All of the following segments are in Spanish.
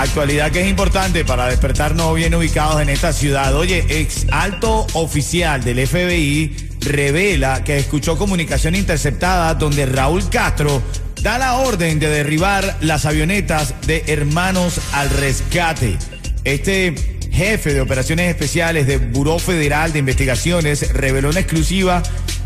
Actualidad que es importante para despertarnos bien ubicados en esta ciudad. Oye, ex alto oficial del FBI revela que escuchó comunicación interceptada donde Raúl Castro da la orden de derribar las avionetas de Hermanos al Rescate. Este jefe de operaciones especiales del Buró Federal de Investigaciones reveló en exclusiva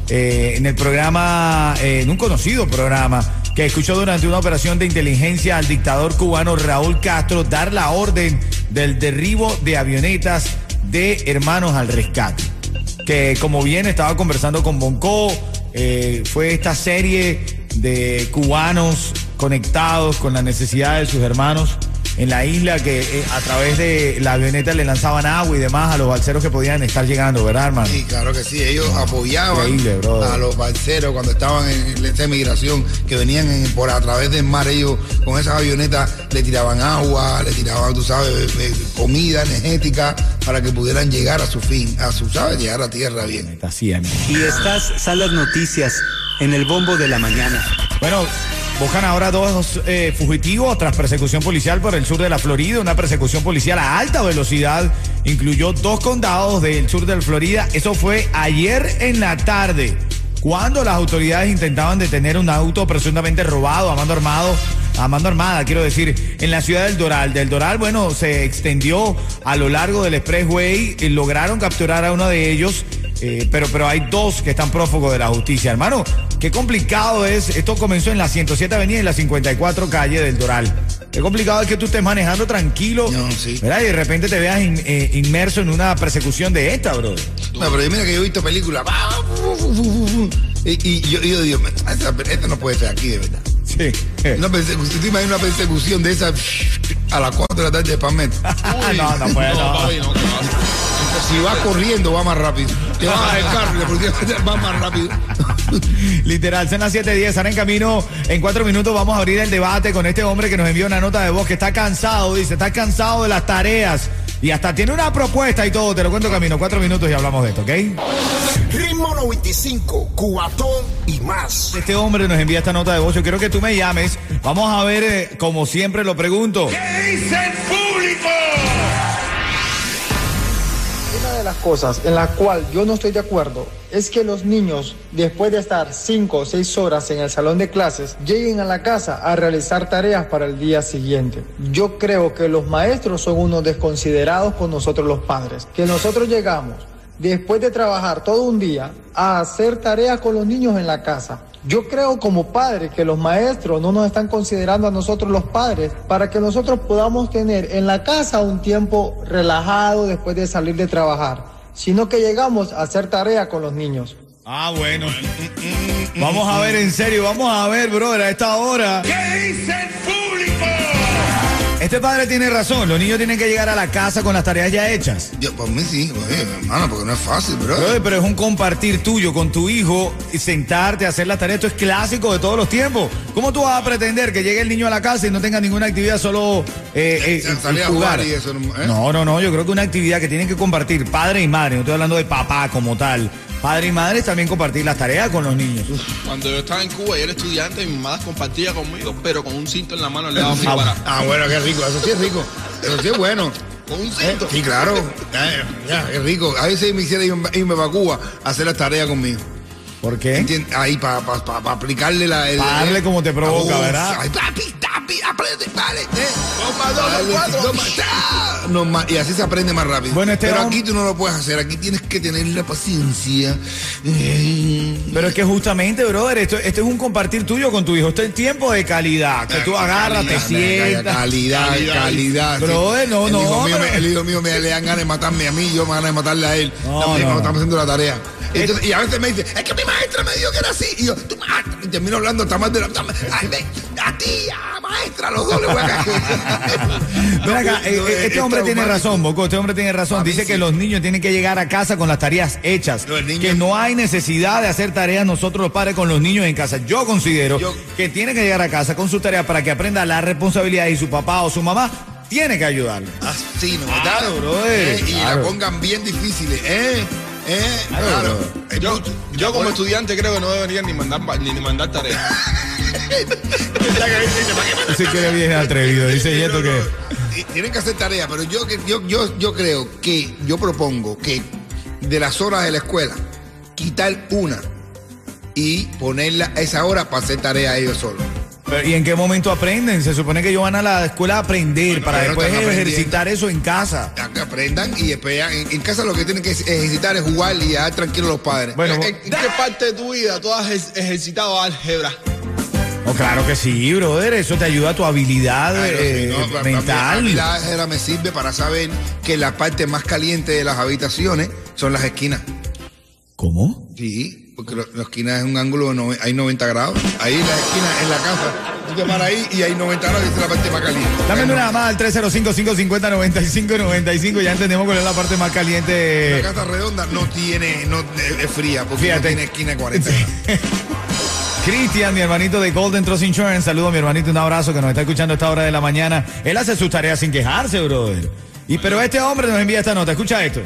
eh, en el programa, eh, en un conocido programa, que escuchó durante una operación de inteligencia al dictador cubano Raúl Castro dar la orden del derribo de avionetas de hermanos al rescate. Que como bien estaba conversando con Bonco, eh, fue esta serie de cubanos conectados con la necesidad de sus hermanos en la isla que eh, a través de la avioneta le lanzaban agua y demás a los balseros que podían estar llegando, ¿verdad, hermano? Sí, claro que sí. Ellos apoyaban a los balseros cuando estaban en esta migración, que venían por a través del mar. Ellos con esas avionetas le tiraban agua, le tiraban, tú sabes, comida energética para que pudieran llegar a su fin, a su, ¿sabes? Llegar a tierra bien. Así. Y estas son las noticias en el bombo de la mañana. Bueno, Buscan ahora dos eh, fugitivos tras persecución policial por el sur de la Florida. Una persecución policial a alta velocidad incluyó dos condados del sur de la Florida. Eso fue ayer en la tarde, cuando las autoridades intentaban detener un auto presuntamente robado a mando armado. A mando armada, quiero decir, en la ciudad del Doral. Del Doral, bueno, se extendió a lo largo del expressway. Y lograron capturar a uno de ellos eh, pero, pero hay dos que están prófugos de la justicia, hermano. Qué complicado es. Esto comenzó en la 107 Avenida y la 54 Calle del Doral. Qué complicado es que tú estés manejando tranquilo. ¿verdad? Y de repente te veas eh, inmerso en una persecución de esta, bro. No, pero mira que yo he visto películas. Y, yo, digo, esta, no puede ser aquí, de verdad. Sí. Una persecución, ¿Tú imaginas una persecución de esa a las 4 de la tarde de Palmetto? no, no puede, no. Si va corriendo, va más rápido. Te va a carro porque va más rápido. Literal, son las 7:10, están en camino. En cuatro minutos vamos a abrir el debate con este hombre que nos envió una nota de voz que está cansado, dice, está cansado de las tareas. Y hasta tiene una propuesta y todo. Te lo cuento camino. Cuatro minutos y hablamos de esto, ¿ok? Ritmo 95, Cubatón y más. Este hombre nos envía esta nota de voz. Yo quiero que tú me llames. Vamos a ver, eh, como siempre lo pregunto. ¿Qué dice el público? Las cosas en la cual yo no estoy de acuerdo es que los niños, después de estar 5 o 6 horas en el salón de clases, lleguen a la casa a realizar tareas para el día siguiente. Yo creo que los maestros son unos desconsiderados por nosotros los padres, que nosotros llegamos después de trabajar todo un día a hacer tareas con los niños en la casa yo creo como padre que los maestros no nos están considerando a nosotros los padres para que nosotros podamos tener en la casa un tiempo relajado después de salir de trabajar, sino que llegamos a hacer tarea con los niños. Ah, bueno. Vamos a ver en serio, vamos a ver, brother, a esta hora. ¿Qué dice el? Este padre tiene razón, los niños tienen que llegar a la casa con las tareas ya hechas. Yo, por mí sí, hermano, porque no es fácil, bro. Pero es un compartir tuyo con tu hijo y sentarte a hacer las tareas. Esto es clásico de todos los tiempos. ¿Cómo tú vas a pretender que llegue el niño a la casa y no tenga ninguna actividad, solo eh, eh, jugar? Y eso, ¿eh? No, no, no. Yo creo que una actividad que tienen que compartir padre y madre. No estoy hablando de papá como tal padre y madre también compartir las tareas con los niños. Cuando yo estaba en Cuba y era estudiante, mi mamá compartía conmigo, pero con un cinto en la mano al lado mío ah, ah, bueno, qué rico, eso sí es rico. Eso sí es bueno. Con un cinto. sí, claro. Ya, qué rico. A veces me hiciera irme, para Cuba a hacer las tareas conmigo. ¿Por qué? Ahí, para aplicarle la. para darle como te provoca, ¿verdad? Ay, papi, papi, aprende, vale. Eh. Dos más, y así se aprende más rápido. Bueno, este Pero aquí tú no lo puedes hacer. Aquí tienes que tener la paciencia. Pero es que justamente, brother, esto, esto es un compartir tuyo con tu hijo. Esto es tiempo de calidad. Que tú agarras, te sientas. Calidad, calidad. Brother, no, no. el hijo mío me le dan ganas de matarme a mí, yo me dan ganas de matarle a él. No, no. estamos haciendo la tarea y a veces me dice, es que mi maestra me dijo que era así. Y yo, tu maestra. Y termino hablando hasta más de la. Ay, tía, tía, maestra, los dos le voy a caer. Ven acá, No, eh, este hombre tiene razón, Boco, este hombre tiene razón. Dice sí. que los niños tienen que llegar a casa con las tareas hechas. Que no hay necesidad de hacer tareas nosotros los padres con los niños en casa. Yo considero Yo- que tiene que llegar a casa con sus tareas para que aprenda la responsabilidad y su papá o su mamá tiene que ayudarle. Así, ¿no? Claro, Eh, y claro. la pongan bien difíciles, ¿eh? ¿Eh? Claro, Claro. brother. Yo, yo como estudiante creo que no debería ni mandar, ni, ni mandar tareas. Ese que bien atrevido, dice Yeto que. Tienen que hacer tarea, pero yo, que- yo, yo, yo creo que, yo propongo que de las horas de la escuela, quitar una y ponerla a esa hora para hacer tarea ellos solos. Pero, ¿Y en qué momento aprenden? Se supone que ellos van a la escuela a aprender para después ejercitar eso en casa. A que aprendan y después en, en casa lo que tienen que ejercitar es jugar y dejar tranquilos los padres. Bueno, ¿En, en qué parte de tu vida tú has ejer- ejercitado álgebra? Oh, claro que sí, brother. Eso te ayuda a tu habilidad Claro, eh, sí, no, mental. mí la álgebra me sirve para saber que la parte más caliente de las habitaciones son las esquinas. ¿Cómo? Sí, porque la esquina es un ángulo, nove- hay 90 grados. Ahí la esquina en la casa, tú te paras ahí y hay 90 grados y es la parte más caliente. Dame una llamada al 305-550-9595. Ya entendemos cuál es la parte más La caliente. casa redonda no tiene, no es fría porque Fíjate. no tiene esquina de 40 grados. Cristian, mi hermanito de Golden Trust Insurance. Saludo a mi hermanito, un abrazo que nos está escuchando a esta hora de la mañana. Él hace sus tareas sin quejarse, brother. Y pero este hombre nos envía esta nota. Escucha esto.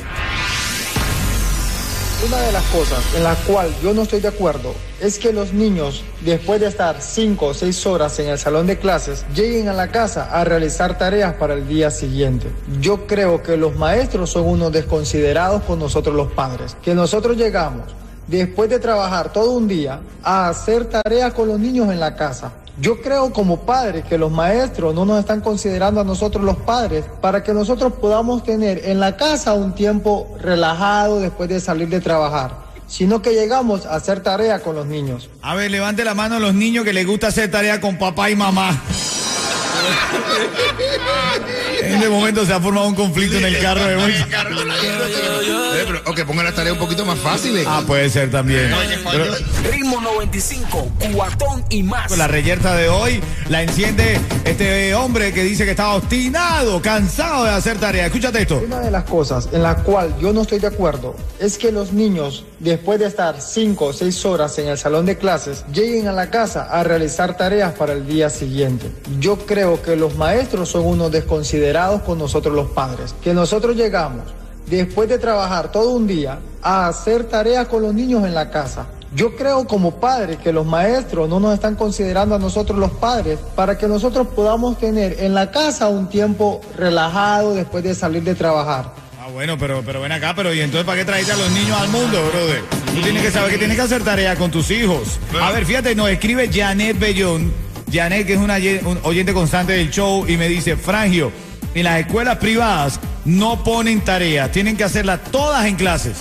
Una de las cosas en la cual yo no estoy de acuerdo es que los niños, después de estar 5 o 6 horas en el salón de clases, lleguen a la casa a realizar tareas para el día siguiente. Yo creo que los maestros son unos desconsiderados con nosotros los padres, que nosotros llegamos después de trabajar todo un día a hacer tareas con los niños en la casa. Yo creo como padres que los maestros no nos están considerando a nosotros los padres para que nosotros podamos tener en la casa un tiempo relajado después de salir de trabajar, sino que llegamos a hacer tarea con los niños. A ver, levante la mano a los niños que les gusta hacer tarea con papá y mamá. En este momento se ha formado un conflicto en el carro de muchos. Eh, pero, ok, pongan las tareas un poquito más fáciles. Ah, puede ser también. Pero Ritmo 95, cuatón y más. la reyerta de hoy la enciende este hombre que dice que está obstinado, cansado de hacer tarea. Escúchate esto. Una de las cosas en la cual yo no estoy de acuerdo es que los niños, después de estar 5 o 6 horas en el salón de clases, lleguen a la casa a realizar tareas para el día siguiente. Yo creo que los maestros son unos desconsiderados con nosotros los padres, que nosotros llegamos después de trabajar todo un día a hacer tareas con los niños en la casa. Yo creo como padres que los maestros no nos están considerando a nosotros los padres para que nosotros podamos tener en la casa un tiempo relajado después de salir de trabajar. Ah, bueno, pero, pero ven acá, pero ¿y entonces para qué trajiste a los niños al mundo, brother? Tú tienes que saber que tienes que hacer tarea con tus hijos. A ver, fíjate, nos escribe Janet Bellón. Janet, que es una un oyente constante del show, y me dice, Frangio, en las escuelas privadas no ponen tareas, tienen que hacerlas todas en clases.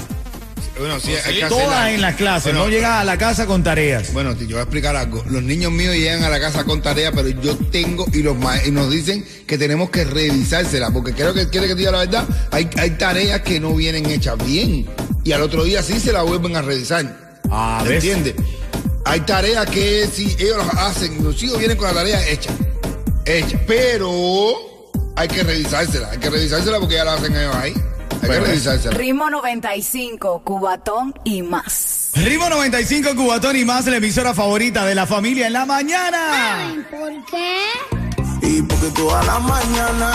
Bueno, sí, hay que Todas hacerla. en las clases, Bueno, no llegas a la casa con tareas. Bueno, yo voy a explicar algo. Los niños míos llegan a la casa con tarea, pero yo tengo y los ma- y nos dicen que tenemos que revisársela, porque creo que quiere que te diga la verdad. Hay, hay tareas que no vienen hechas bien y al otro día sí se la vuelven a revisar. Ah. ¿Entiendes? Hay tareas que si ellos las hacen, los hijos vienen con la tarea hecha, hecha, pero hay que revisársela, hay que revisársela porque ya la hacen ellos ahí. Hay Bueno, que revisársela. Ritmo 95, Cubatón y más. Ritmo 95, Cubatón y más, la emisora favorita de la familia en la mañana. ¿Por qué? Y porque toda la mañana,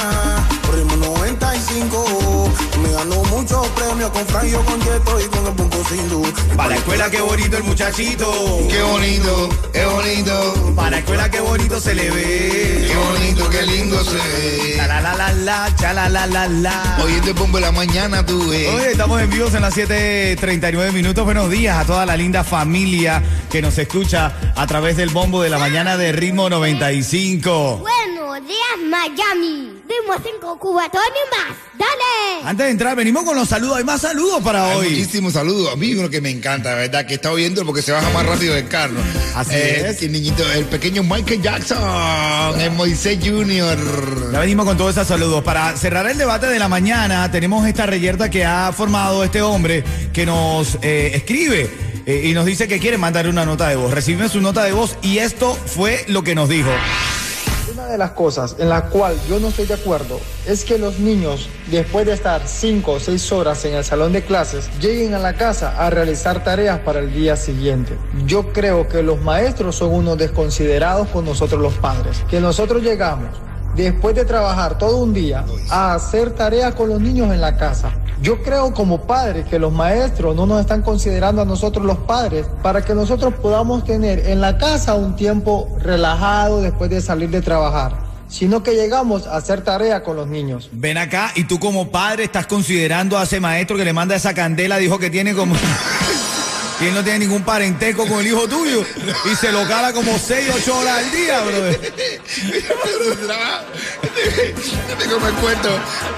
ritmo 95, me ganó muchos premios con Franjo, con Yeto y con el punto sin luz. Para la escuela, qué bonito el muchachito. Qué bonito, qué bonito, Para la escuela, qué bonito se le ve. qué bonito, qué lindo se ve. La la la la la, cha la la la la. Hoy te pongo en la mañana, tú ves. Oye, estamos en vivo en las 7:39 minutos. Buenos días a toda la linda familia que nos escucha a través del bombo de la mañana de Ritmo 95. Días, Miami. 5, cubatón y más. ¡Dale! Antes de entrar, venimos con los saludos. Hay más saludos para Hay hoy. muchísimos saludos. A mí uno que me encanta, de ¿verdad? Que está oyendo porque se baja más rápido del carro. Así Eh, es. El niñito, el pequeño Michael Jackson, el Moisés Junior. Ya venimos con todos esos saludos. Para cerrar el debate de la mañana, tenemos esta reyerta que ha formado este hombre que nos eh, escribe. eh, y nos dice que quiere mandar una nota de voz. Recibimos su nota de voz y esto fue lo que nos dijo. De las cosas en la cual yo no estoy de acuerdo es que los niños, después de estar 5 o 6 horas en el salón de clases, lleguen a la casa a realizar tareas para el día siguiente. Yo creo que los maestros son unos desconsiderados con nosotros los padres, que nosotros llegamos después de trabajar todo un día a hacer tareas con los niños en la casa. Yo creo como padres que los maestros no nos están considerando a nosotros los padres para que nosotros podamos tener en la casa un tiempo relajado después de salir de trabajar sino que llegamos a hacer tarea con los niños. Ven acá y tú como padre estás considerando a ese maestro que le manda esa candela, dijo que tiene como... y él no tiene ningún parentesco con el hijo tuyo y se lo cala como 6, 8 horas al día, brother. Como cuento,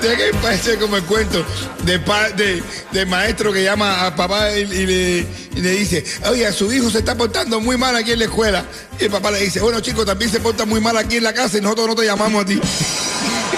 tiene que parece como cuento de, pa- de, maestro que llama a papá y, y le, y le dice, oye, su hijo se está portando muy mal aquí en la escuela. Y el papá le dice, bueno chicos, también se porta muy mal aquí en la casa y nosotros no te llamamos a ti.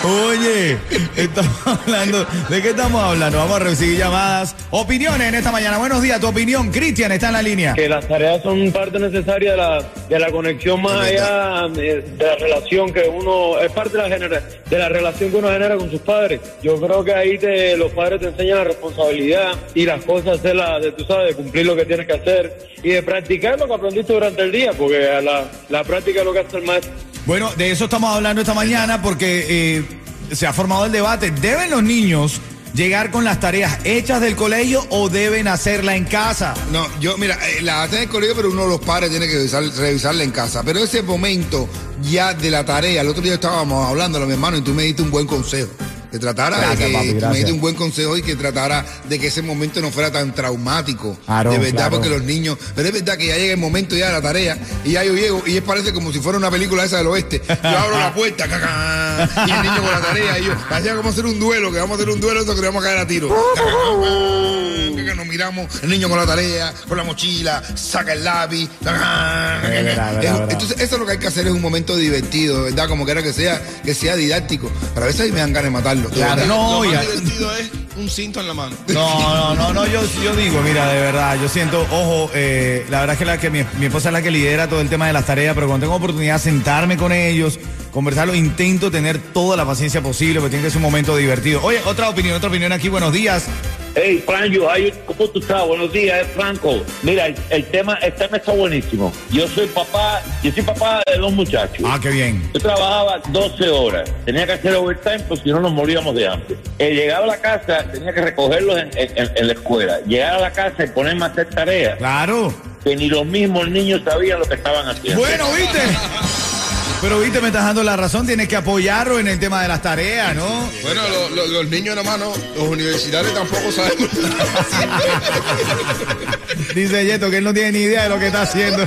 Oye, estamos hablando. ¿De qué estamos hablando? Vamos a recibir llamadas. Opiniones en esta mañana. Buenos días, tu opinión. Cristian está en la línea. que las tareas son parte necesaria de la, de la conexión más allá de, de la relación que uno es parte de la genera, de la relación que uno genera con sus padres. Yo creo que ahí te, los padres te enseñan la responsabilidad y las cosas de la, de tú sabes, de cumplir lo que tienes que hacer y de practicar lo que aprendiste durante el día, porque la, la práctica es lo que hace el maestro. Bueno, de eso estamos hablando esta mañana porque eh, se ha formado el debate. ¿Deben los niños llegar con las tareas hechas del colegio o deben hacerla en casa? No, yo, mira, eh, la hacen en el colegio, pero uno de los padres tiene que revisar- revisarla en casa. Pero ese momento ya de la tarea, el otro día estábamos hablando, mi hermano, y tú me diste un buen consejo. Que tratara Gracias, de que papi, tú me diste un buen consejo y que tratara de que ese momento no fuera tan traumático. Claro, de verdad, claro. porque los niños. Pero es verdad que ya llega el momento ya de la tarea y ya yo llego y es parece como si fuera una película esa del oeste. Yo abro la puerta, cacá, y el niño con la tarea y yo, parecía como hacer un duelo, que vamos a hacer un duelo, eso que le vamos a caer a tiro. Cacá, el niño con la tarea, con la mochila, saca el lápiz. verdad, es- verdad. Entonces, eso es lo que hay que hacer, es un momento divertido, ¿verdad? Como quiera que sea, que sea didáctico. Pero a veces ahí me dan ganas de matarlo. Claro, verdad. no, Lo ya- más divertido es un cinto en la mano. No, no, no, no, yo, yo digo, mira, de verdad, yo siento, ojo, eh, la verdad es que, la que mi, mi esposa es la que lidera todo el tema de las tareas, pero cuando tengo oportunidad de sentarme con ellos, conversarlo, intento tener toda la paciencia posible, porque tiene que ser un momento divertido. Oye, otra opinión, otra opinión aquí, buenos días. Hey, Franjo, ¿cómo tú estás? Buenos días, Franco. Mira, el, el tema, el tema está buenísimo. Yo soy papá, yo soy papá de dos muchachos. Ah, qué bien. Yo trabajaba 12 horas, tenía que hacer overtime, pues si no nos moríamos de hambre. Eh, llegaba a la casa, tenía que recogerlos en, en- en la escuela. Llegar a la casa y ponerme a hacer tareas. Claro. Que ni los mismos niños sabían lo que estaban haciendo. Bueno, ¿viste? Pero, viste, me estás dando la razón, tienes que apoyarlo en el tema de las tareas, ¿no? Bueno, lo- lo- los niños nomás no, los universitarios tampoco saben. Dice Yeto que él no tiene ni idea de lo que está haciendo.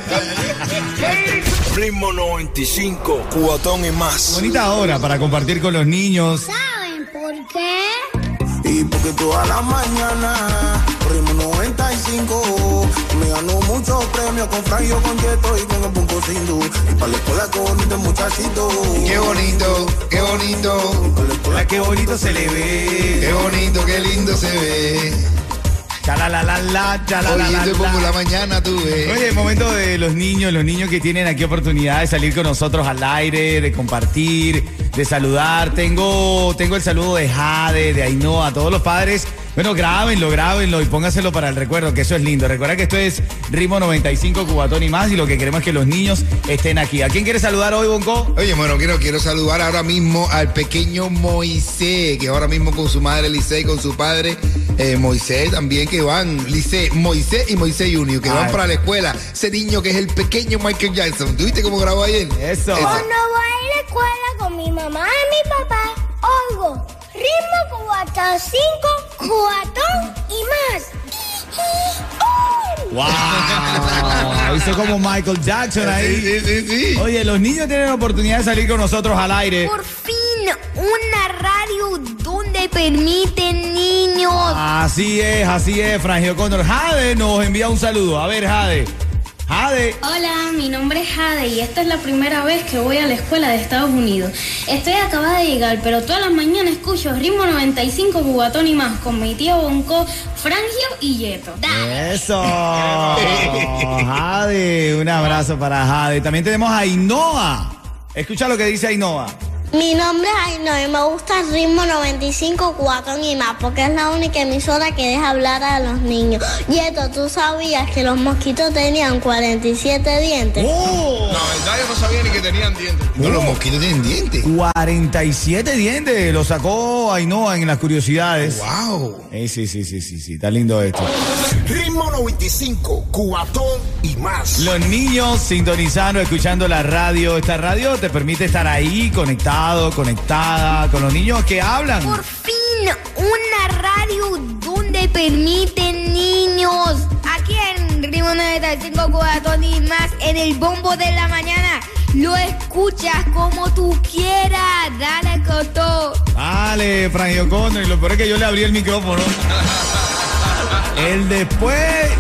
Ritmo 95, cubatón y más. Bonita hora para compartir con los niños. ¿Saben por qué? Y porque toda la mañana, ritmo 95, me ganó muchos premios con Franjo, con Yeto y con el Punco Sindu. Y para la escuela con este muchachito. Qué bonito, qué bonito. Hola, qué bonito se le ve. Qué bonito, qué lindo se ve. Chalalalala, chalalalala. Hoy por la mañana tuve. Oye, el momento de los niños, los niños que tienen aquí oportunidad de salir con nosotros al aire, de compartir, de saludar. Tengo, tengo el saludo de Jade, de Ainhoa, a todos los padres. Bueno, grábenlo, grábenlo y póngaselo para el recuerdo, que eso es lindo. Recuerda que esto es Ritmo 95, Cubatón y más, y lo que queremos es que los niños estén aquí. ¿A quién quiere saludar hoy, Bonco? Oye, bueno, quiero, quiero saludar ahora mismo al pequeño Moisés, que ahora mismo con su madre Lice y con su padre eh, Moisés también que van, Lice, Moisés y Moisés Junior, que van para la escuela. Ese niño que es el pequeño Michael Jackson. ¿Tú viste cómo grabó ayer? Eso. Cuando voy a la escuela mi mamá y mi papá, oigo ritmo cubata 5, cubatón y más. ¡Wow! Hizo como Michael Jackson ahí. Sí, sí, sí, sí. Oye, los niños tienen la oportunidad de salir con nosotros al aire. Por fin, una radio donde permiten niños. Así es, así es, Frangio Condor. Jade nos envía un saludo. A ver, Jade. Jade. Hola, mi nombre es Jade y esta es la primera vez que voy a la escuela de Estados Unidos. Estoy acabada de llegar, pero todas las mañanas escucho ritmo 95 cubatón y más con mi tío Bonco, Frangio y Yeto. Eso. Jade, un abrazo para Jade. También tenemos a Ainhoa. Escucha lo que dice Ainhoa. Mi nombre es Ainhoa y me gusta el ritmo 95 cuatón y más porque es la única emisora que deja hablar a los niños. Yeto, ¿tú sabías que los mosquitos tenían 47 dientes? No, en verdad yo no sabía ni que tenían dientes. No, los mosquitos tienen dientes. 47 dientes. Lo sacó Ainhoa en las curiosidades. ¡Wow! Eh, sí, sí, sí, sí, sí. Está lindo esto. Ritmo 95, cuatón y más. Los niños sintonizando, escuchando la radio. Esta radio te permite estar ahí conectado, conectada con los niños que hablan. Por fin, una radio donde permiten niños. Aquí en Ritmo 95 Cubatón y más, en el bombo de la mañana. Lo escuchas como tú quieras. Dale, Coto. Dale, Frank O'Connor. Y lo peor es que yo le abrí el micrófono. Él después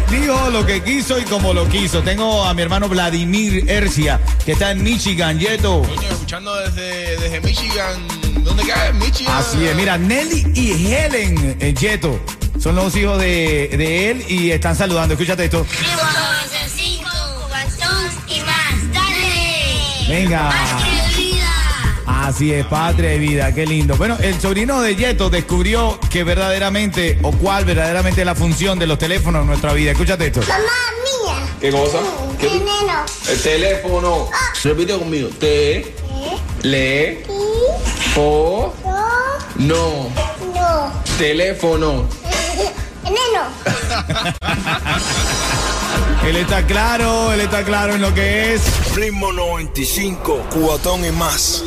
dijo lo que quiso y como lo quiso. Tengo a mi hermano Vladimir Ercia, que está en Michigan, Yeto. Coño, escuchando desde, desde Michigan. ¿Dónde cae? Michigan. Así es, mira, Nelly y Helen eh, Yeto son los hijos de, de él y están saludando. Escúchate esto. Ritmo 95 cuatón y más. ¡Dale! Venga. Así es, patria y vida, qué lindo. Bueno, el sobrino de Yeto descubrió que verdaderamente, o cuál verdaderamente es la función de los teléfonos en nuestra vida. Escúchate esto. Mamá mía. ¿Qué cosa? ¿Qué? Veneno. El teléfono. Repite conmigo. T. Le. Fo. No. No. Teléfono. Veneno. Él está claro, él está claro en lo que es. Ritmo 95, cuatón y más.